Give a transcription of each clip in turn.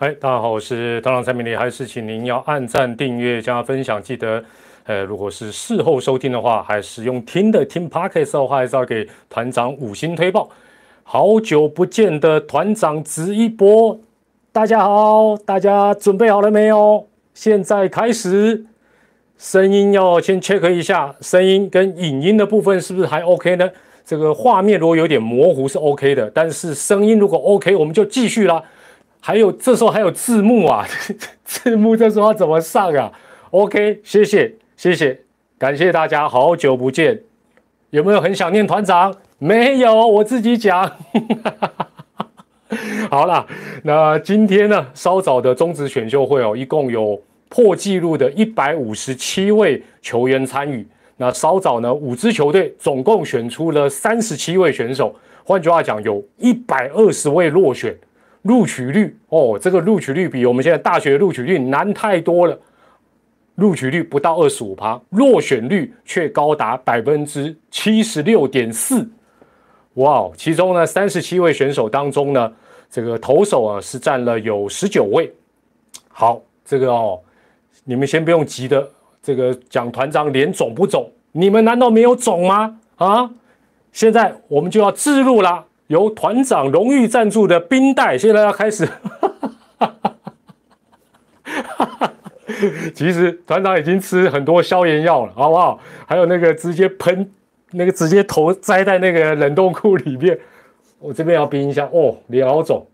嗨，大家好，我是团长蔡明礼，还是请您要按赞、订阅、加分享，记得，呃，如果是事后收听的话，还是用听的听 podcast 的话，还是要给团长五星推报。好久不见的团长直一波，大家好，大家准备好了没有？现在开始，声音要先 check 一下，声音跟影音的部分是不是还 OK 呢？这个画面如果有点模糊是 OK 的，但是声音如果 OK，我们就继续啦。还有这时候还有字幕啊，字幕这时候要怎么上啊？OK，谢谢谢谢，感谢大家，好久不见，有没有很想念团长？没有，我自己讲。好了，那今天呢，稍早的中职选秀会哦，一共有破纪录的一百五十七位球员参与。那稍早呢，五支球队总共选出了三十七位选手，换句话讲，有一百二十位落选。录取率哦，这个录取率比我们现在大学录取率难太多了。录取率不到二十五趴，落选率却高达百分之七十六点四。哇哦！其中呢，三十七位选手当中呢，这个投手啊是占了有十九位。好，这个哦，你们先不用急的，这个讲团长脸肿不肿？你们难道没有肿吗？啊！现在我们就要自入啦。由团长荣誉赞助的冰袋，现在要开始。其实团长已经吃很多消炎药了，好不好？还有那个直接喷，那个直接头栽在那个冷冻库里面。我这边要冰一下哦，李老总，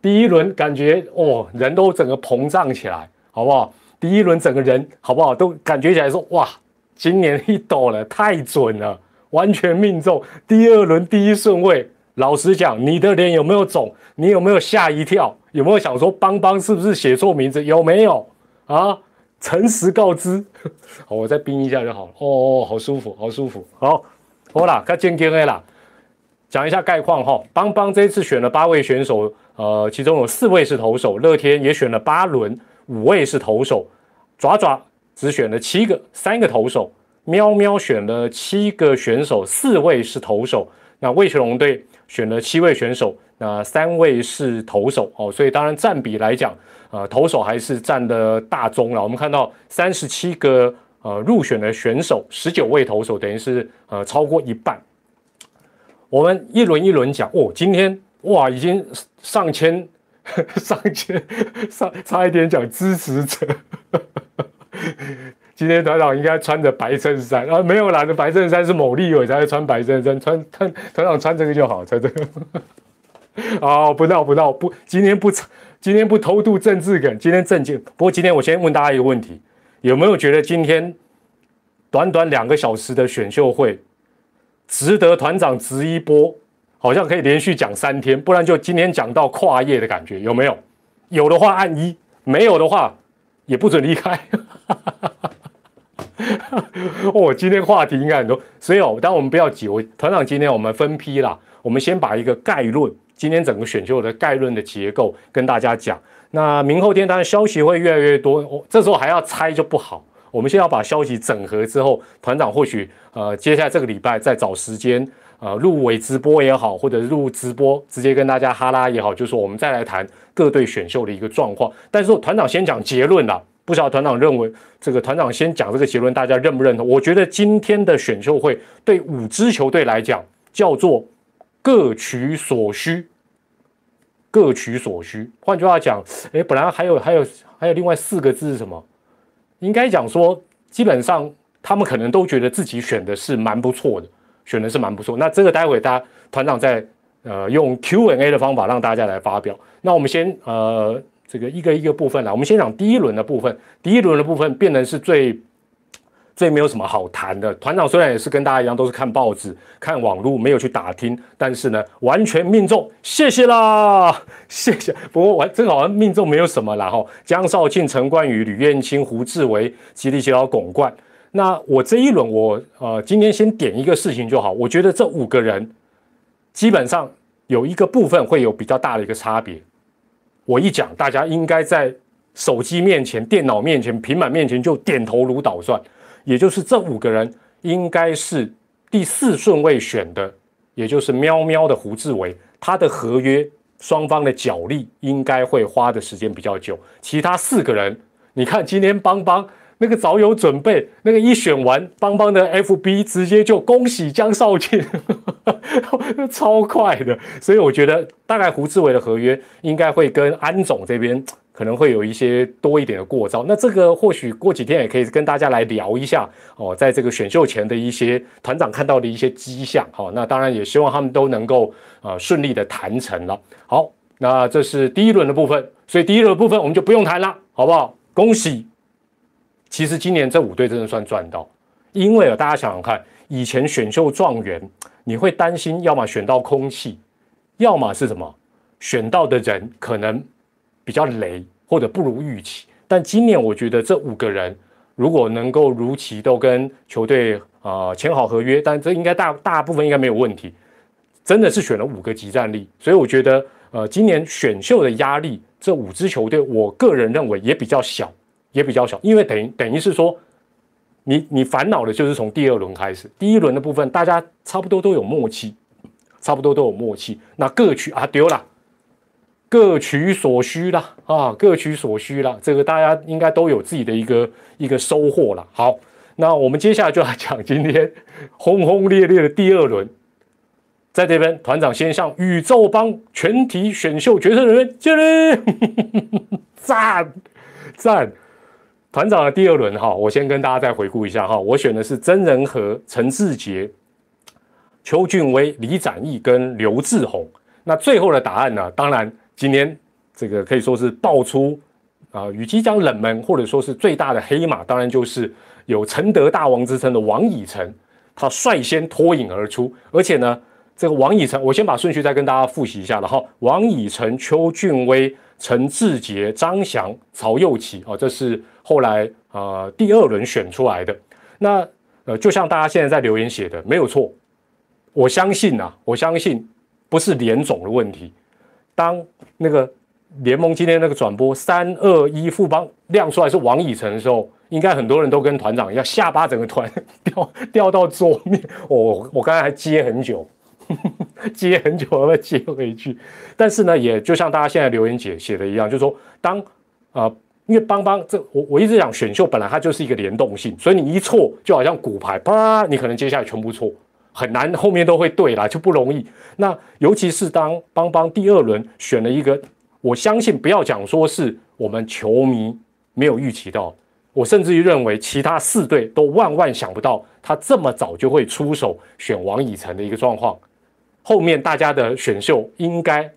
第一轮感觉哦，人都整个膨胀起来，好不好？第一轮整个人好不好？都感觉起来说哇，今年一抖了，太准了，完全命中。第二轮第一顺位。老实讲，你的脸有没有肿？你有没有吓一跳？有没有想说邦邦是不是写错名字？有没有啊？诚实告知，好，我再冰一下就好了。哦哦，好舒服，好舒服。好，好啦，看健 K A 啦，讲一下概况哈。邦邦这次选了八位选手，呃，其中有四位是投手，乐天也选了八轮，五位是投手，爪爪只选了七个，三个投手，喵喵选了七个选手，四位是投手。那魏雪龙队。选了七位选手，那三位是投手哦，所以当然占比来讲，呃，投手还是占的大宗了。我们看到三十七个呃入选的选手，十九位投手，等于是呃超过一半。我们一轮一轮讲哦，今天哇，已经上千 上千上差一点讲支持者。今天团长应该穿着白衬衫啊，没有啦，的白衬衫是某立伟才会穿白衬衫，穿团团长穿这个就好，穿这个。哦，不闹不闹不，今天不今天不偷渡政治梗，今天正经。不过今天我先问大家一个问题，有没有觉得今天短短两个小时的选秀会，值得团长值一波？好像可以连续讲三天，不然就今天讲到跨夜的感觉，有没有？有的话按一，没有的话也不准离开。哦，今天话题应该很多，所以哦，当我们不要急，我团长今天我们分批啦，我们先把一个概论，今天整个选秀的概论的结构跟大家讲。那明后天当然消息会越来越多，我这时候还要猜就不好。我们先要把消息整合之后，团长或许呃，接下来这个礼拜再找时间呃录尾直播也好，或者录直播直接跟大家哈拉也好，就是说我们再来谈各队选秀的一个状况。但是团长先讲结论啦。不晓得团长认为这个团长先讲这个结论，大家认不认同？我觉得今天的选秀会对五支球队来讲叫做各取所需，各取所需。换句话讲，哎，本来还有还有还有另外四个字是什么？应该讲说，基本上他们可能都觉得自己选的是蛮不错的，选的是蛮不错。那这个待会大家团长在呃用 Q&A 的方法让大家来发表。那我们先呃。这个一个一个部分来，我们先讲第一轮的部分。第一轮的部分变成是最最没有什么好谈的。团长虽然也是跟大家一样，都是看报纸、看网络，没有去打听，但是呢，完全命中，谢谢啦，谢谢。不过完，这好像命中没有什么啦哈。江少庆、陈冠宇、吕彦青、胡志伟、吉利吉老巩冠。那我这一轮，我呃，今天先点一个事情就好。我觉得这五个人基本上有一个部分会有比较大的一个差别。我一讲，大家应该在手机面前、电脑面前、平板面前就点头如捣蒜。也就是这五个人应该是第四顺位选的，也就是喵喵的胡志伟，他的合约双方的角力应该会花的时间比较久。其他四个人，你看今天邦邦那个早有准备，那个一选完，邦邦的 FB 直接就恭喜江少庆，超快的。所以我觉得大概胡志伟的合约应该会跟安总这边。可能会有一些多一点的过招，那这个或许过几天也可以跟大家来聊一下哦，在这个选秀前的一些团长看到的一些迹象，好，那当然也希望他们都能够呃顺利的谈成了。好，那这是第一轮的部分，所以第一轮的部分我们就不用谈了，好不好？恭喜！其实今年这五队真的算赚到，因为啊，大家想想看，以前选秀状元你会担心，要么选到空气，要么是什么选到的人可能。比较雷或者不如预期，但今年我觉得这五个人如果能够如期都跟球队啊签好合约，但这应该大大部分应该没有问题。真的是选了五个集战力，所以我觉得呃今年选秀的压力，这五支球队我个人认为也比较小，也比较小，因为等于等于是说，你你烦恼的就是从第二轮开始，第一轮的部分大家差不多都有默契，差不多都有默契，那各取啊丢了。各取所需啦，啊，各取所需啦，这个大家应该都有自己的一个一个收获了。好，那我们接下来就来讲今天轰轰烈烈的第二轮，在这边团长先向宇宙帮全体选秀决策人员敬礼，赞赞！团长的第二轮哈，我先跟大家再回顾一下哈，我选的是曾仁和、陈志杰、邱俊威、李展毅跟刘志宏。那最后的答案呢？当然。今天这个可以说是爆出啊，与其讲冷门，或者说是最大的黑马，当然就是有承德大王之称的王以诚，他率先脱颖而出。而且呢，这个王以诚，我先把顺序再跟大家复习一下了哈。王以诚、邱俊威、陈志杰、张翔、曹佑启啊，这是后来啊第二轮选出来的。那呃，就像大家现在在留言写的，没有错。我相信呐，我相信不是联总的问题。当那个联盟今天那个转播三二一副帮亮出来是王以诚的时候，应该很多人都跟团长一样，下巴整个团 掉掉到桌面。我我刚才还接很久，接很久要不要接回去？但是呢，也就像大家现在留言写写的一样，就是说，当啊，因为邦邦这我我一直讲选秀本来它就是一个联动性，所以你一错就好像骨牌啪，你可能接下来全部错。很难，后面都会对啦，就不容易。那尤其是当邦邦第二轮选了一个，我相信不要讲说是我们球迷没有预期到，我甚至于认为其他四队都万万想不到他这么早就会出手选王以诚的一个状况。后面大家的选秀应该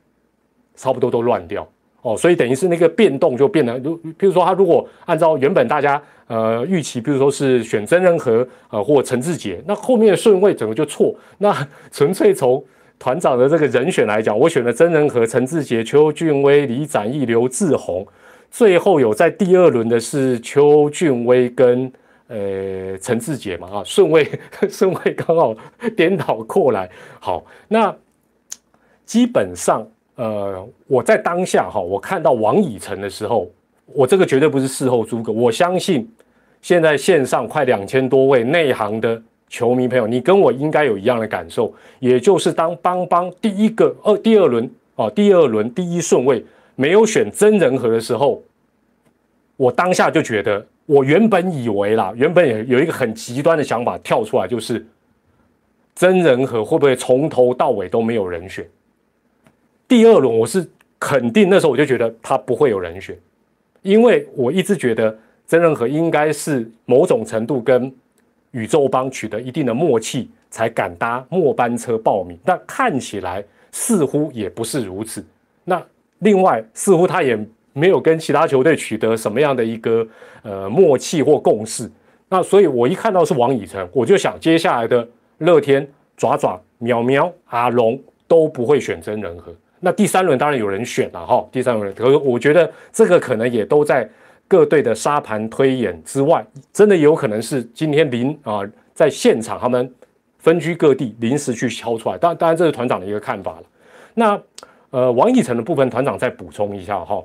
差不多都乱掉。哦，所以等于是那个变动就变得，如比如说他如果按照原本大家呃预期，比如说是选曾仁和呃或陈志杰，那后面的顺位整个就错。那 纯粹从团长的这个人选来讲，我选了曾仁和、陈志杰、邱俊威、李展毅、刘志宏，最后有在第二轮的是邱俊威跟呃陈志杰嘛啊，顺位 顺位刚好颠倒过来。好，那基本上。呃，我在当下哈，我看到王以诚的时候，我这个绝对不是事后诸葛。我相信现在线上快两千多位内行的球迷朋友，你跟我应该有一样的感受，也就是当邦邦第一个二第二轮哦，第二轮第一顺位没有选真人和的时候，我当下就觉得，我原本以为啦，原本也有一个很极端的想法跳出来，就是真人和会不会从头到尾都没有人选？第二轮我是肯定，那时候我就觉得他不会有人选，因为我一直觉得曾仁和应该是某种程度跟宇宙帮取得一定的默契，才敢搭末班车报名。但看起来似乎也不是如此。那另外，似乎他也没有跟其他球队取得什么样的一个呃默契或共识。那所以我一看到是王以诚，我就想接下来的乐天、爪爪、喵喵、阿龙都不会选真人和。那第三轮当然有人选了哈，第三轮，可是我觉得这个可能也都在各队的沙盘推演之外，真的有可能是今天临啊在现场他们分居各地临时去敲出来，当当然这是团长的一个看法了。那呃王以诚的部分，团长再补充一下哈，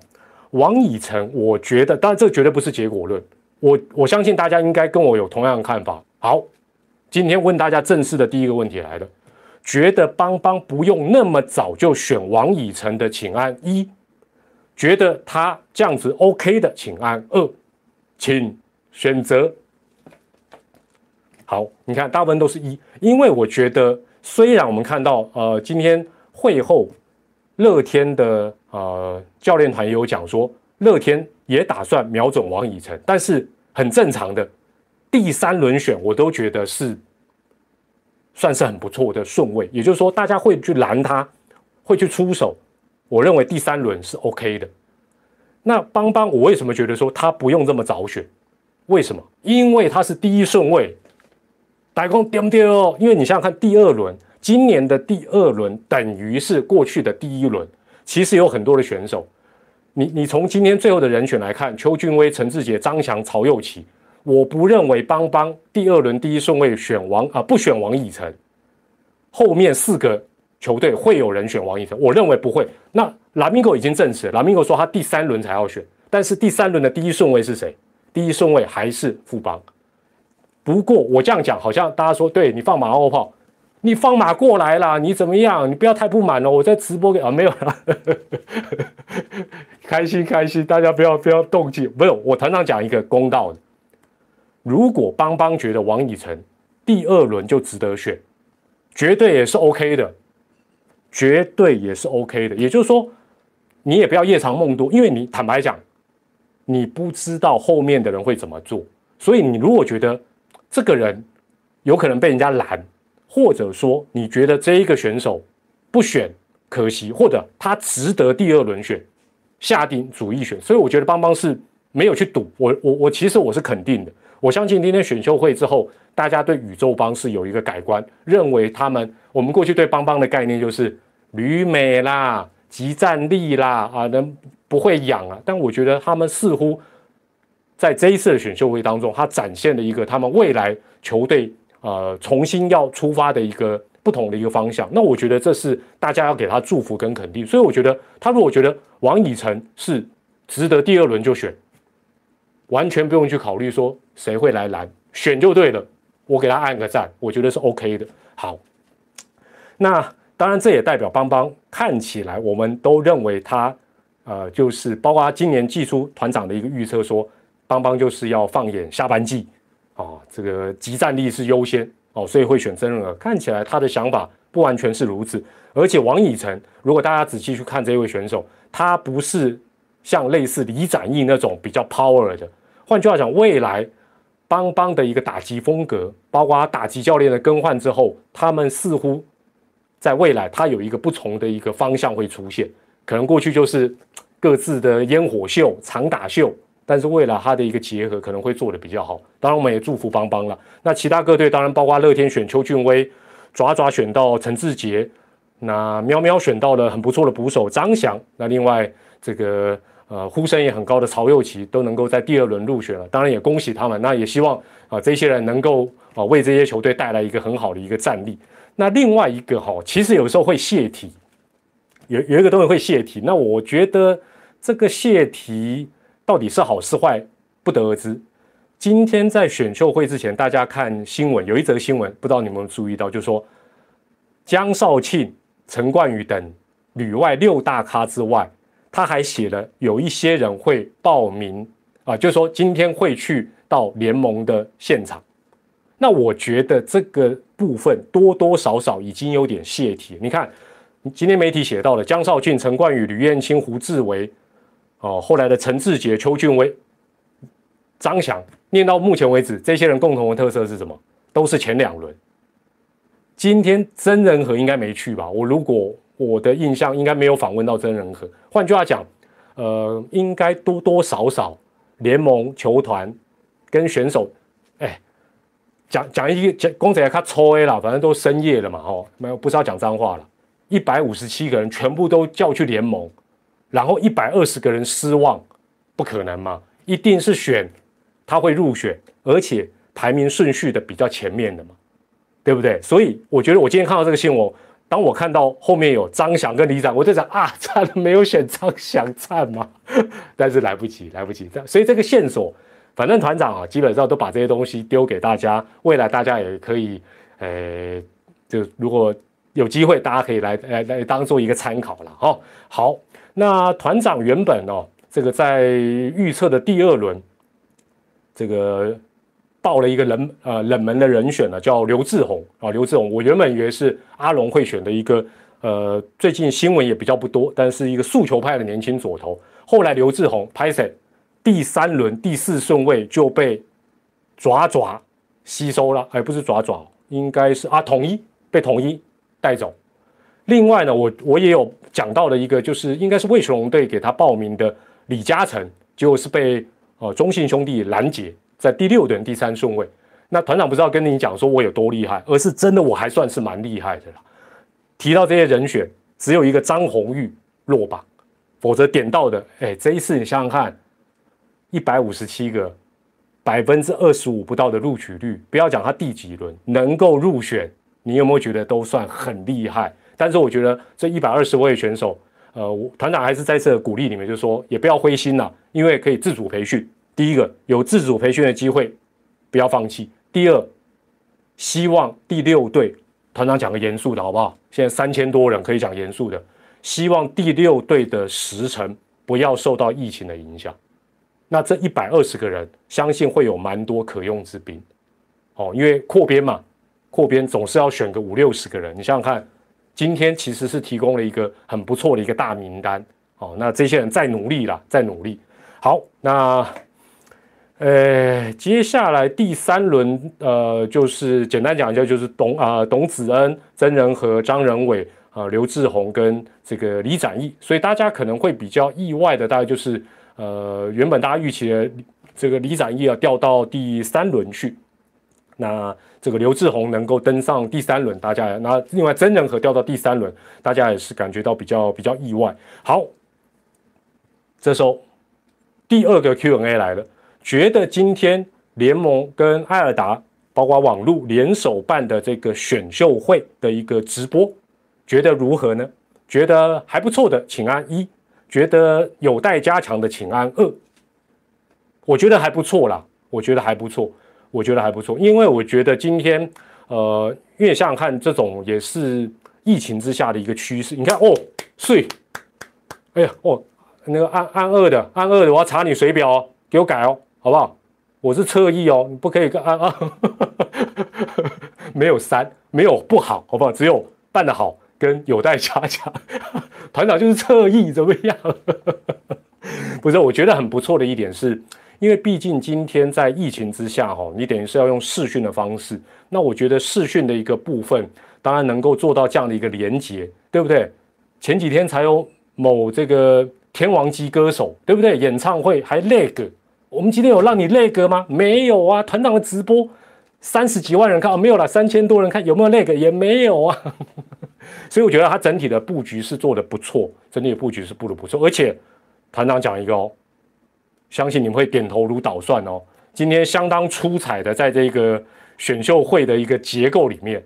王以诚，我觉得当然这绝对不是结果论，我我相信大家应该跟我有同样的看法。好，今天问大家正式的第一个问题来了，觉得邦邦不用那么早就选王以诚的，请按一；觉得他这样子 OK 的，请按二。请选择。好，你看大部分都是一，因为我觉得虽然我们看到呃今天会后乐天的呃教练团也有讲说，乐天也打算瞄准王以诚，但是很正常的第三轮选我都觉得是算是很不错的顺位，也就是说大家会去拦他，会去出手，我认为第三轮是 OK 的。那邦邦，我为什么觉得说他不用这么早选？为什么？因为他是第一顺位，打工丢不丢？因为你想想看，第二轮，今年的第二轮等于是过去的第一轮，其实有很多的选手。你你从今天最后的人选来看，邱俊威、陈志杰、张翔、曹佑齐，我不认为邦邦第二轮第一顺位选王啊，不选王以诚，后面四个。球队会有人选王以诚，我认为不会。那拉米狗已经证实，拉米狗说他第三轮才要选，但是第三轮的第一顺位是谁？第一顺位还是富邦。不过我这样讲，好像大家说对你放马后炮，你放马过来了，你怎么样？你不要太不满哦。我在直播给啊，没有了，开心开心，大家不要不要动气。不是我常常讲一个公道的，如果邦邦觉得王以诚第二轮就值得选，绝对也是 OK 的。绝对也是 OK 的，也就是说，你也不要夜长梦多，因为你坦白讲，你不知道后面的人会怎么做，所以你如果觉得这个人有可能被人家拦，或者说你觉得这一个选手不选可惜，或者他值得第二轮选，下定主意选，所以我觉得邦邦是没有去赌，我我我其实我是肯定的，我相信今天选秀会之后，大家对宇宙邦是有一个改观，认为他们。我们过去对邦邦的概念就是旅美啦、集战力啦啊，能不会养啊？但我觉得他们似乎在这一次的选秀会当中，他展现了一个他们未来球队呃重新要出发的一个不同的一个方向。那我觉得这是大家要给他祝福跟肯定。所以我觉得他如果觉得王以诚是值得第二轮就选，完全不用去考虑说谁会来拦，选就对了。我给他按个赞，我觉得是 OK 的。好。那当然，这也代表邦邦看起来，我们都认为他，呃，就是包括今年季初团长的一个预测说，邦邦就是要放眼下半季，哦，这个集战力是优先哦，所以会选曾仁儿。看起来他的想法不完全是如此，而且王以诚，如果大家仔细去看这位选手，他不是像类似李展毅那种比较 power 的。换句话讲，未来邦邦的一个打击风格，包括打击教练的更换之后，他们似乎。在未来，它有一个不同的一个方向会出现，可能过去就是各自的烟火秀、长打秀，但是未来它的一个结合可能会做得比较好。当然，我们也祝福邦邦了。那其他各队当然包括乐天选邱俊威，爪爪选到陈志杰，那喵喵选到了很不错的捕手张翔，那另外这个呃呼声也很高的曹佑奇都能够在第二轮入选了，当然也恭喜他们。那也希望啊这些人能够啊为这些球队带来一个很好的一个战力。那另外一个哈，其实有时候会泄题，有有一个东西会泄题。那我觉得这个泄题到底是好是坏，不得而知。今天在选秀会之前，大家看新闻，有一则新闻，不知道你有没有注意到，就是说江少庆、陈冠宇等旅外六大咖之外，他还写了有一些人会报名啊，就是说今天会去到联盟的现场。那我觉得这个部分多多少少已经有点泄题。你看，今天媒体写到了江少俊、陈冠宇、吕燕青、胡志伟，哦，后来的陈志杰、邱俊威、张翔，念到目前为止，这些人共同的特色是什么？都是前两轮。今天曾仁和应该没去吧？我如果我的印象应该没有访问到曾仁和。换句话讲，呃，应该多多少少联盟球团跟选手，哎。讲讲一个讲公仔他抽 A 了，反正都深夜了嘛，吼，没有不是要讲脏话了。一百五十七个人全部都叫去联盟，然后一百二十个人失望，不可能嘛？一定是选他会入选，而且排名顺序的比较前面的嘛，对不对？所以我觉得我今天看到这个新闻，当我看到后面有张翔跟李展，我在想啊，差了没有选张翔灿嘛？但是来不及，来不及，所以这个线索。反正团长啊，基本上都把这些东西丢给大家，未来大家也可以，呃，就如果有机会大家可以来来来当做一个参考了哈。好，那团长原本哦，这个在预测的第二轮，这个报了一个冷呃冷门的人选呢，叫刘志宏啊。刘志宏，我原本以为是阿龙会选的一个呃，最近新闻也比较不多，但是一个诉求派的年轻左投。后来刘志宏拍谁？第三轮第四顺位就被爪爪吸收了，而不是爪爪，应该是啊统一被统一带走。另外呢，我我也有讲到的一个，就是应该是魏雄龙队给他报名的李嘉诚，结果是被呃中信兄弟拦截在第六轮第三顺位。那团长不知道跟你讲说我有多厉害，而是真的我还算是蛮厉害的啦。提到这些人选，只有一个张红玉落榜，否则点到的，哎，这一次你想想看。一百五十七个，百分之二十五不到的录取率，不要讲他第几轮能够入选，你有没有觉得都算很厉害？但是我觉得这一百二十位选手，呃，团长还是在这鼓励你们，就说也不要灰心了，因为可以自主培训。第一个有自主培训的机会，不要放弃。第二，希望第六队团长讲个严肃的好不好？现在三千多人可以讲严肃的，希望第六队的时程不要受到疫情的影响。那这一百二十个人，相信会有蛮多可用之兵，哦，因为扩编嘛，扩编总是要选个五六十个人。你想想看，今天其实是提供了一个很不错的一个大名单，哦，那这些人再努力啦，再努力。好，那呃，接下来第三轮，呃，就是简单讲一下，就是董啊董子恩、曾仁和、张仁伟啊、刘志宏跟这个李展毅，所以大家可能会比较意外的，大概就是。呃，原本大家预期的这个李展毅啊掉到第三轮去，那这个刘志宏能够登上第三轮，大家那另外曾仁和掉到第三轮，大家也是感觉到比较比较意外。好，这时候第二个 Q&A 来了，觉得今天联盟跟艾尔达包括网络联手办的这个选秀会的一个直播，觉得如何呢？觉得还不错的，请按一。觉得有待加强的，请按二。我觉得还不错啦，我觉得还不错，我觉得还不错，因为我觉得今天，呃，因为想看，这种也是疫情之下的一个趋势。你看哦，睡，哎呀哦，那个按按二的，按二的，我要查你水表哦，给我改哦，好不好？我是侧翼哦，你不可以啊啊，没有三，没有不好，好不好？只有办得好。跟有待加强，团长就是侧翼怎么样？不是，我觉得很不错的一点是，因为毕竟今天在疫情之下，哈，你等于是要用视讯的方式。那我觉得视讯的一个部分，当然能够做到这样的一个连接，对不对？前几天才有某这个天王级歌手，对不对？演唱会还 lag，我们今天有让你那个吗？没有啊，团长的直播三十几万人看，哦没有了，三千多人看，有没有那个也没有啊。所以我觉得他整体的布局是做的不错，整体的布局是布的不错，而且团长讲一个哦，相信你们会点头如捣蒜哦。今天相当出彩的，在这个选秀会的一个结构里面，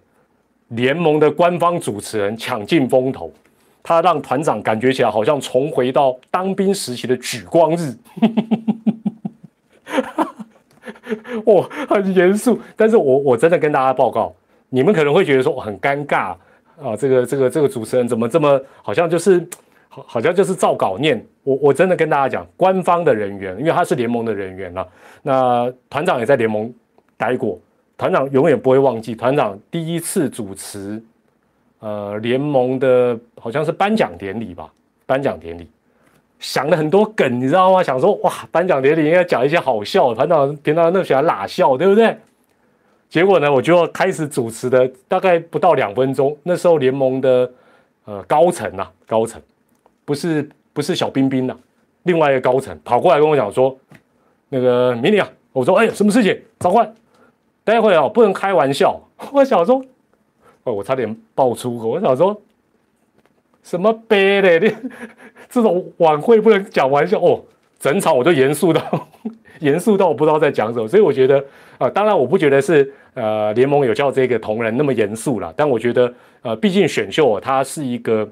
联盟的官方主持人抢尽风头，他让团长感觉起来好像重回到当兵时期的举光日，哇，很严肃。但是我我真的跟大家报告，你们可能会觉得说很尴尬。啊，这个这个这个主持人怎么这么好像就是好好像就是照稿念？我我真的跟大家讲，官方的人员，因为他是联盟的人员了。那团长也在联盟待过，团长永远不会忘记团长第一次主持呃联盟的好像是颁奖典礼吧？颁奖典礼想了很多梗，你知道吗？想说哇，颁奖典礼应该讲一些好笑，团长平常那么喜欢拉笑，对不对？结果呢，我就开始主持的，大概不到两分钟。那时候联盟的呃高层呐，高层不是不是小冰冰呐，另外一个高层跑过来跟我讲说，那个迷你啊，我说哎，什么事情？召唤，待会啊不能开玩笑。我想说，哦，我差点爆粗口。我想说，什么悲嘞？你 这种晚会不能讲玩笑哦。整场我就严肃到 严肃到我不知道在讲什么。所以我觉得啊，当然我不觉得是。呃，联盟有叫这个同仁那么严肃了，但我觉得，呃，毕竟选秀它是一个，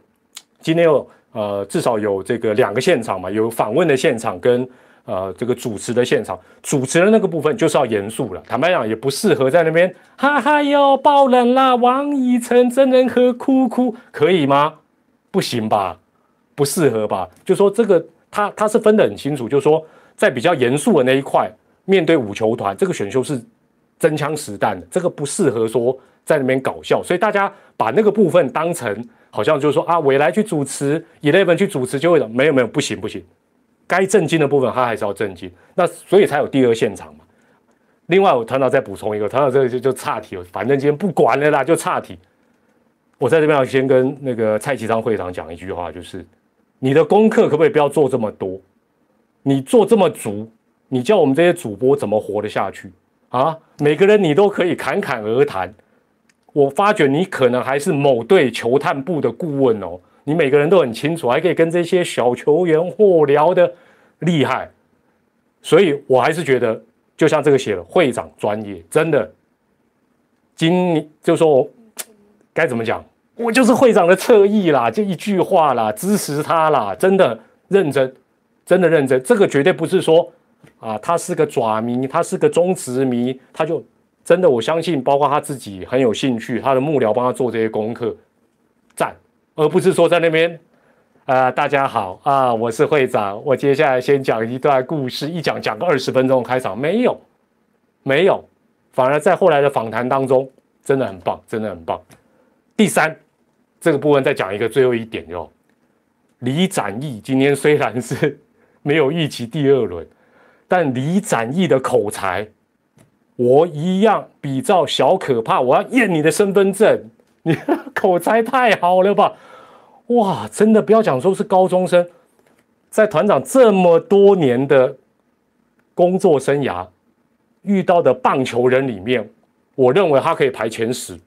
今天有呃至少有这个两个现场嘛，有访问的现场跟呃这个主持的现场，主持的那个部分就是要严肃了。坦白讲，也不适合在那边哈哈哟爆冷啦，王以诚真人和哭哭，可以吗？不行吧，不适合吧？就说这个他他是分得很清楚，就说在比较严肃的那一块，面对五球团，这个选秀是真枪实弹的，这个不适合说在那边搞笑，所以大家把那个部分当成。好像就是说啊，未来去主持，Eleven 去主持就会的，没有没有，不行不行，该震惊的部分他还是要震惊，那所以才有第二现场嘛。另外，我团长再补充一个，团长这个就就岔题了，反正今天不管了啦，就岔题。我在这边要先跟那个蔡其昌会长讲一句话，就是你的功课可不可以不要做这么多？你做这么足，你叫我们这些主播怎么活得下去啊？每个人你都可以侃侃而谈。我发觉你可能还是某队球探部的顾问哦，你每个人都很清楚，还可以跟这些小球员或聊的厉害，所以我还是觉得，就像这个写了，会长专业，真的，今就说我该怎么讲，我就是会长的侧翼啦，就一句话啦，支持他啦，真的认真，真的认真，这个绝对不是说啊，他是个爪迷，他是个中职迷，他就。真的，我相信，包括他自己很有兴趣，他的幕僚帮他做这些功课，赞，而不是说在那边，啊，大家好啊，我是会长，我接下来先讲一段故事，一讲讲个二十分钟开场，没有，没有，反而在后来的访谈当中，真的很棒，真的很棒。第三，这个部分再讲一个最后一点哟，李展毅今天虽然是没有预期第二轮，但李展毅的口才。我一样比照小可怕，我要验你的身份证，你 口才太好了吧？哇，真的不要讲说是高中生，在团长这么多年的工作生涯遇到的棒球人里面，我认为他可以排前十，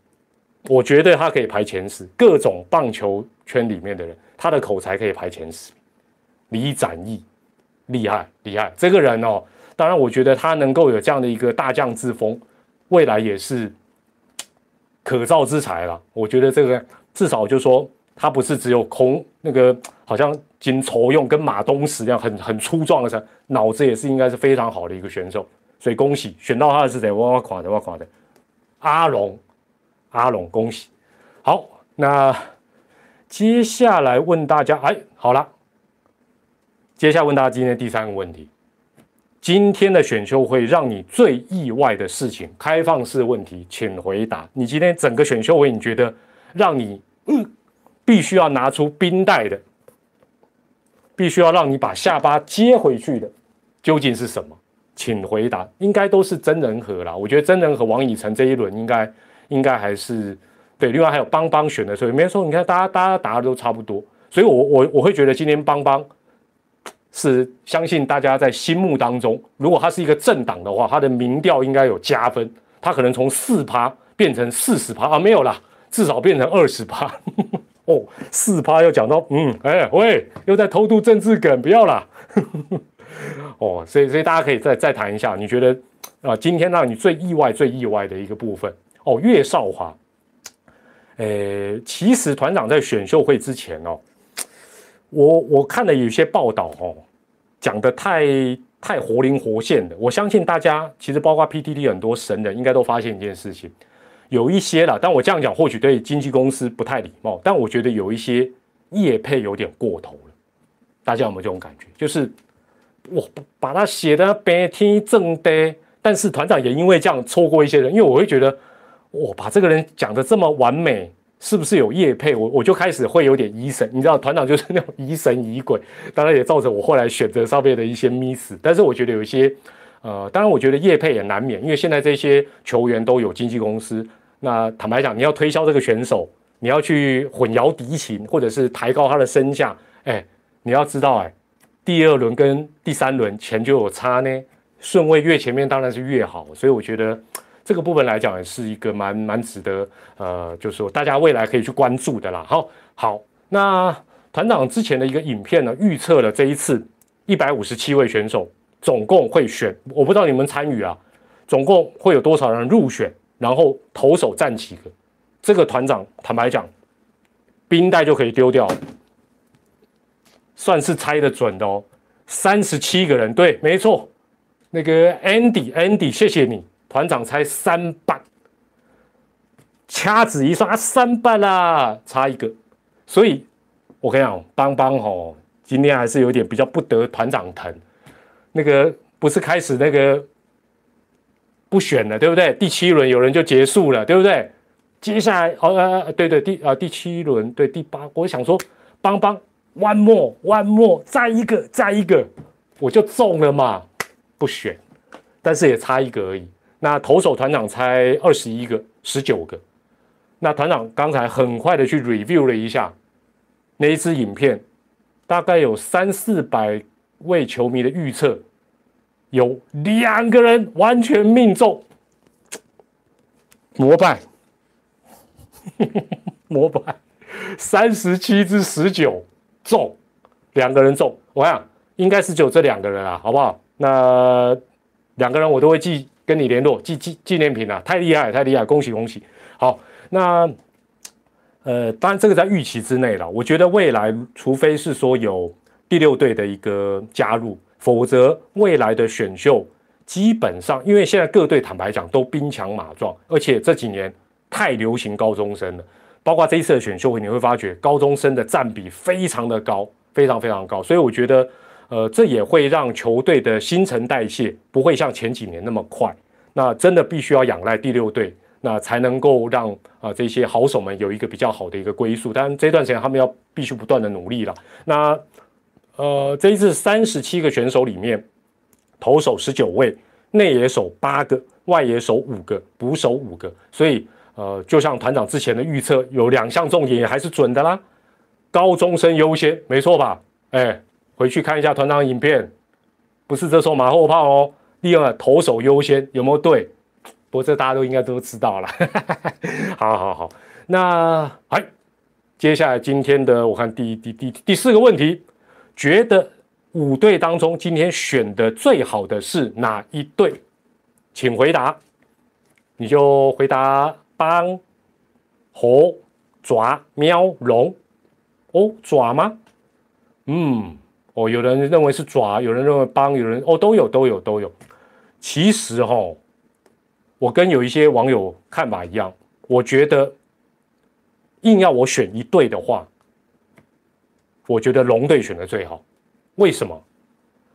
我觉得他可以排前十，各种棒球圈里面的人，他的口才可以排前十。李展毅，厉害厉害，这个人哦。当然，我觉得他能够有这样的一个大将之风，未来也是可造之材了。我觉得这个至少就是说他不是只有空那个，好像仅筹用跟马东石一样很很粗壮的人，脑子也是应该是非常好的一个选手。所以恭喜选到他的是谁？哇哇垮的哇垮的阿龙，阿龙恭喜。好，那接下来问大家，哎，好了，接下来问大家今天第三个问题。今天的选秀会让你最意外的事情，开放式问题，请回答。你今天整个选秀会，你觉得让你嗯必须要拿出冰袋的，必须要让你把下巴接回去的，究竟是什么？请回答。应该都是真人和啦。我觉得真人和王以诚这一轮应该应该还是对。另外还有邦邦选的时候，没说你看大家大家答的都差不多，所以我我我会觉得今天邦邦。是相信大家在心目当中，如果他是一个政党的话，他的民调应该有加分，他可能从四趴变成四十趴啊，没有啦，至少变成二十趴。哦，四趴又讲到，嗯，哎喂，又在偷渡政治梗，不要啦。哦，所以所以大家可以再再谈一下，你觉得啊，今天让你最意外、最意外的一个部分哦，岳少华。呃，其实团长在选秀会之前哦。我我看了有些报道哦，讲的太太活灵活现的。我相信大家其实包括 PTT 很多神人应该都发现一件事情，有一些了。但我这样讲或许对经纪公司不太礼貌，但我觉得有一些业配有点过头了。大家有没有这种感觉？就是我把它写的白天正的，但是团长也因为这样错过一些人，因为我会觉得我把这个人讲的这么完美。是不是有业配？我我就开始会有点疑神，你知道，团长就是那种疑神疑鬼，当然也造成我后来选择上面的一些 miss。但是我觉得有一些，呃，当然我觉得业配也难免，因为现在这些球员都有经纪公司。那坦白讲，你要推销这个选手，你要去混淆敌情，或者是抬高他的身价，哎，你要知道，哎，第二轮跟第三轮钱就有差呢，顺位越前面当然是越好。所以我觉得。这个部分来讲，也是一个蛮蛮值得，呃，就是说大家未来可以去关注的啦。好，好，那团长之前的一个影片呢，预测了这一次一百五十七位选手总共会选，我不知道你们参与啊，总共会有多少人入选，然后投手占几个？这个团长坦白讲，冰袋就可以丢掉，算是猜的准的哦。三十七个人，对，没错，那个 Andy，Andy，谢谢你，团长才三半，掐指一算啊，三半啦，差一个，所以我跟你讲，邦邦吼，今天还是有点比较不得团长疼，那个不是开始那个不选了，对不对？第七轮有人就结束了，对不对？接下来，哦呃，对对，第啊第七轮，对第八，我想说，邦邦，one more，one more，再一个，再一个，我就中了嘛，不选，但是也差一个而已。那投手团长猜二十一个，十九个。那团长刚才很快的去 review 了一下那一支影片，大概有三四百位球迷的预测，有两个人完全命中，膜拜。膜拜三十七至十九中，两个人中，我想应该是只有这两个人啊，好不好？那两个人我都会记跟你联络，纪纪纪念品啊，太厉害，太厉害，恭喜恭喜！好，那呃，当然这个在预期之内了。我觉得未来，除非是说有第六队的一个加入，否则未来的选秀基本上，因为现在各队坦白讲都兵强马壮，而且这几年。太流行高中生了，包括这一次的选秀，你会发觉高中生的占比非常的高，非常非常高。所以我觉得，呃，这也会让球队的新陈代谢不会像前几年那么快。那真的必须要仰赖第六队，那才能够让啊这些好手们有一个比较好的一个归宿。当然这段时间他们要必须不断的努力了。那呃，这一次三十七个选手里面，投手十九位，内野手八个，外野手五个，捕手五个，所以。呃，就像团长之前的预测，有两项重点也还是准的啦。高中生优先，没错吧？哎，回去看一下团长影片，不是这时候马后炮哦。第二，投手优先有没有对？不过这大家都应该都知道了。好好好，那哎，接下来今天的我看第第第第四个问题，觉得五队当中今天选的最好的是哪一队？请回答，你就回答。帮、猴、爪、喵、龙，哦，爪吗？嗯，哦，有人认为是爪，有人认为帮，有人哦，都有，都有，都有。其实哈，我跟有一些网友看法一样，我觉得硬要我选一队的话，我觉得龙队选的最好。为什么？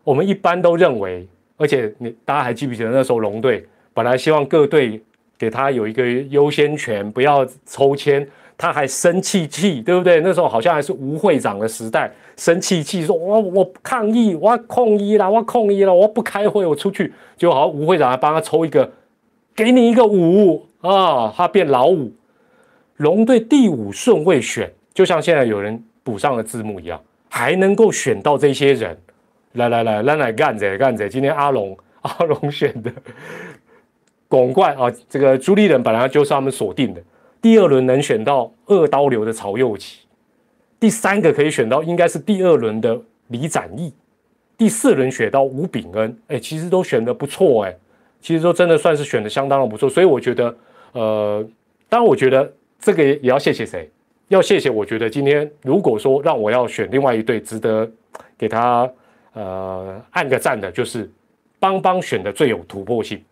我们一般都认为，而且你大家还记不记得那时候龙队本来希望各队。给他有一个优先权，不要抽签，他还生气气，对不对？那时候好像还是吴会长的时代，生气气说：“我我抗议，我要控议了，我要控议了，我不开会，我出去。”就好，吴会长还帮他抽一个，给你一个五啊，他变老五。龙队第五顺位选，就像现在有人补上了字幕一样，还能够选到这些人。来来来，来来干着干着，今天阿龙阿龙选的。拱冠啊，这个朱立人本来就是他们锁定的。第二轮能选到二刀流的曹佑奇，第三个可以选到应该是第二轮的李展毅，第四轮选到吴炳恩，哎，其实都选的不错哎，其实都真的算是选的相当的不错。所以我觉得，呃，当然我觉得这个也要谢谢谁？要谢谢我觉得今天如果说让我要选另外一队值得给他呃按个赞的，就是邦邦选的最有突破性。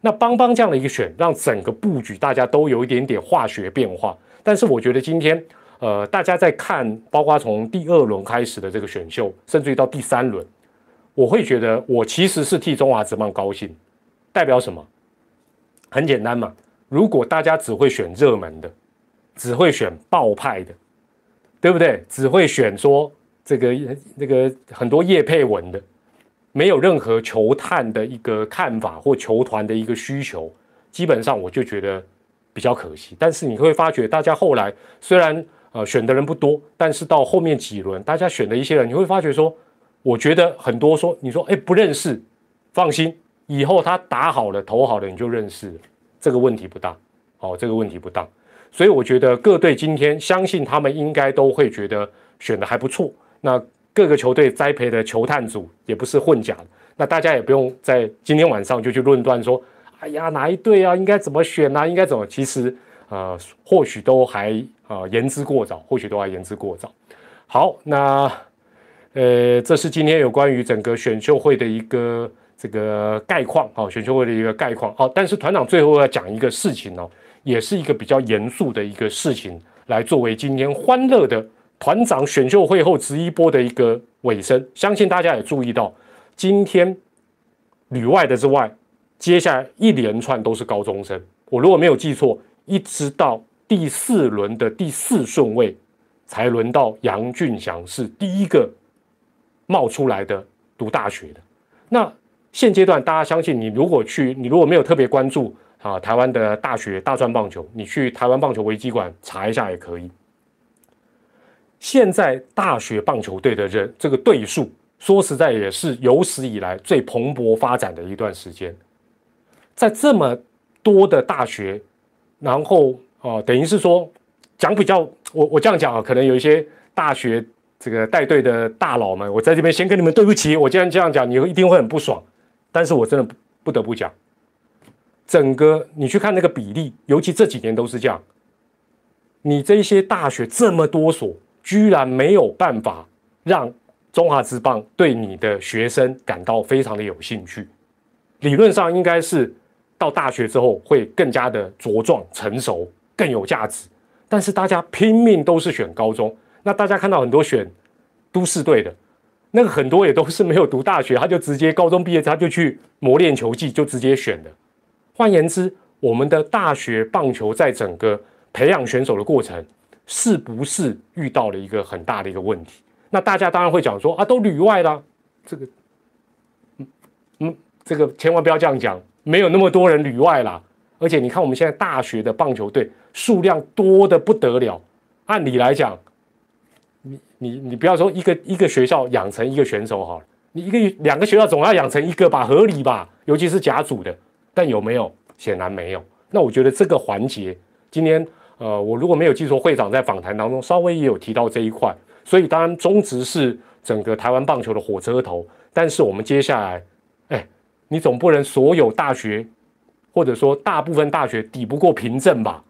那邦邦这样的一个选，让整个布局大家都有一点点化学变化。但是我觉得今天，呃，大家在看，包括从第二轮开始的这个选秀，甚至于到第三轮，我会觉得我其实是替中华职棒高兴。代表什么？很简单嘛，如果大家只会选热门的，只会选爆派的，对不对？只会选说这个那个很多叶佩文的。没有任何球探的一个看法或球团的一个需求，基本上我就觉得比较可惜。但是你会发觉，大家后来虽然呃选的人不多，但是到后面几轮，大家选的一些人，你会发觉说，我觉得很多说你说哎不认识，放心，以后他打好了投好了你就认识，这个问题不大，哦这个问题不大。所以我觉得各队今天相信他们应该都会觉得选的还不错。那。各个球队栽培的球探组也不是混假，那大家也不用在今天晚上就去论断说，哎呀哪一队啊应该怎么选啊应该怎么？其实呃或许都还呃言之过早，或许都还言之过早。好，那呃，这是今天有关于整个选秀会的一个这个概况，啊，选秀会的一个概况，好，但是团长最后要讲一个事情哦，也是一个比较严肃的一个事情，来作为今天欢乐的团长选秀会后直一波的一个尾声。相信大家也注意到，今天旅外的之外，接下来一连串都是高中生，我如果没有记错，一直到第四轮的第四顺位。才轮到杨俊祥是第一个冒出来的读大学的。那现阶段大家相信，你如果去，你如果没有特别关注啊台湾的大学大专棒球，你去台湾棒球危机馆查一下也可以。现在大学棒球队的人这个队数，说实在也是有史以来最蓬勃发展的一段时间。在这么多的大学，然后啊，等于是说。讲比较，我我这样讲啊，可能有一些大学这个带队的大佬们，我在这边先跟你们对不起。我既然这样讲，你一定会很不爽。但是我真的不不得不讲，整个你去看那个比例，尤其这几年都是这样。你这些大学这么多所，居然没有办法让中华职棒对你的学生感到非常的有兴趣。理论上应该是到大学之后会更加的茁壮成熟，更有价值。但是大家拼命都是选高中，那大家看到很多选都市队的，那个很多也都是没有读大学，他就直接高中毕业他就去磨练球技，就直接选的。换言之，我们的大学棒球在整个培养选手的过程，是不是遇到了一个很大的一个问题？那大家当然会讲说啊，都旅外啦，这个，嗯嗯，这个千万不要这样讲，没有那么多人旅外啦。而且你看，我们现在大学的棒球队数量多的不得了。按理来讲，你你你不要说一个一个学校养成一个选手好了，你一个两个学校总要养成一个吧，合理吧？尤其是甲组的，但有没有？显然没有。那我觉得这个环节，今天呃，我如果没有记错，会长在访谈当中稍微也有提到这一块。所以当然中职是整个台湾棒球的火车头，但是我们接下来，哎，你总不能所有大学。或者说，大部分大学抵不过凭证吧？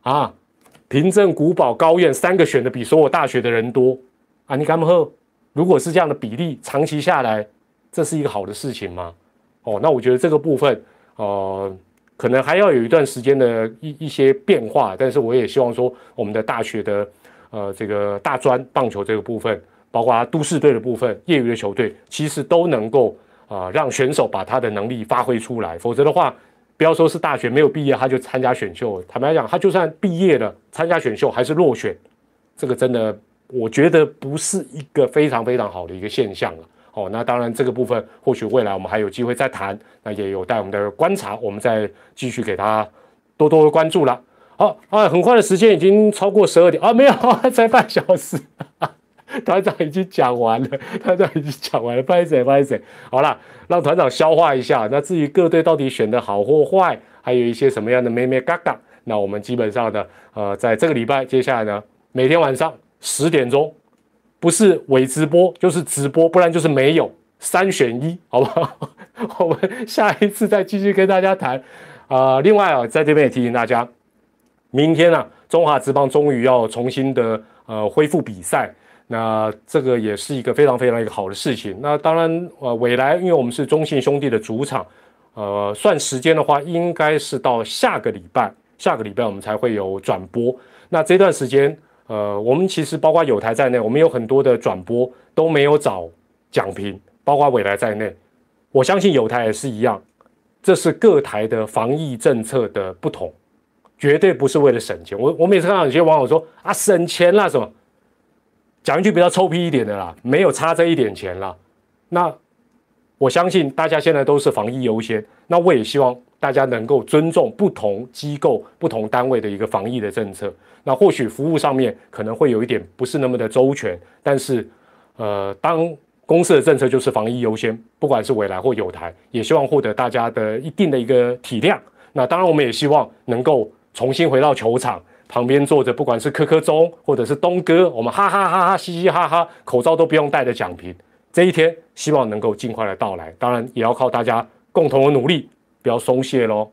啊，凭证、古堡、高院三个选的比所有大学的人多啊！你敢不喝？如果是这样的比例，长期下来，这是一个好的事情吗？哦，那我觉得这个部分，呃，可能还要有一段时间的一一些变化。但是我也希望说，我们的大学的呃这个大专棒球这个部分，包括都市队的部分、业余的球队，其实都能够啊让选手把他的能力发挥出来。否则的话，不要说是大学没有毕业他就参加选秀，坦白讲，他就算毕业了参加选秀还是落选，这个真的我觉得不是一个非常非常好的一个现象了。哦，那当然这个部分或许未来我们还有机会再谈，那也有待我们的观察，我们再继续给他多多关注了。好啊，很快的时间已经超过十二点啊，没有 才半小时。团长已经讲完了，团长已经讲完了，不好意思，不好意思。好了，让团长消化一下。那至于各队到底选的好或坏，还有一些什么样的咩咩嘎嘎，那我们基本上呢，呃，在这个礼拜接下来呢，每天晚上十点钟，不是伪直播就是直播，不然就是没有三选一，好不好？我们下一次再继续跟大家谈。啊，另外啊，在这边也提醒大家，明天啊，中华职棒终于要重新的呃恢复比赛。那这个也是一个非常非常一个好的事情。那当然，呃，未来因为我们是中信兄弟的主场，呃，算时间的话，应该是到下个礼拜，下个礼拜我们才会有转播。那这段时间，呃，我们其实包括有台在内，我们有很多的转播都没有找奖评，包括未来在内，我相信有台也是一样。这是各台的防疫政策的不同，绝对不是为了省钱。我我每次看到有些网友说啊，省钱啦什么。讲一句比较臭屁一点的啦，没有差这一点钱啦。那我相信大家现在都是防疫优先，那我也希望大家能够尊重不同机构、不同单位的一个防疫的政策。那或许服务上面可能会有一点不是那么的周全，但是呃，当公司的政策就是防疫优先，不管是未来或有台，也希望获得大家的一定的一个体谅。那当然，我们也希望能够重新回到球场。旁边坐着，不管是柯柯中或者是东哥，我们哈哈哈哈嘻嘻哈哈，口罩都不用戴的奖品，这一天希望能够尽快的到来。当然也要靠大家共同的努力，不要松懈喽！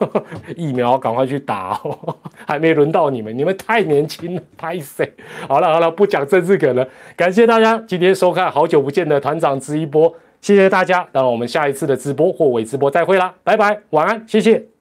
疫苗赶快去打哦，还没轮到你们，你们太年轻了，太谁？好了好了，不讲政治梗了。感谢大家今天收看好久不见的团长直一波，谢谢大家。那我们下一次的直播或伪直播再会啦，拜拜，晚安，谢谢。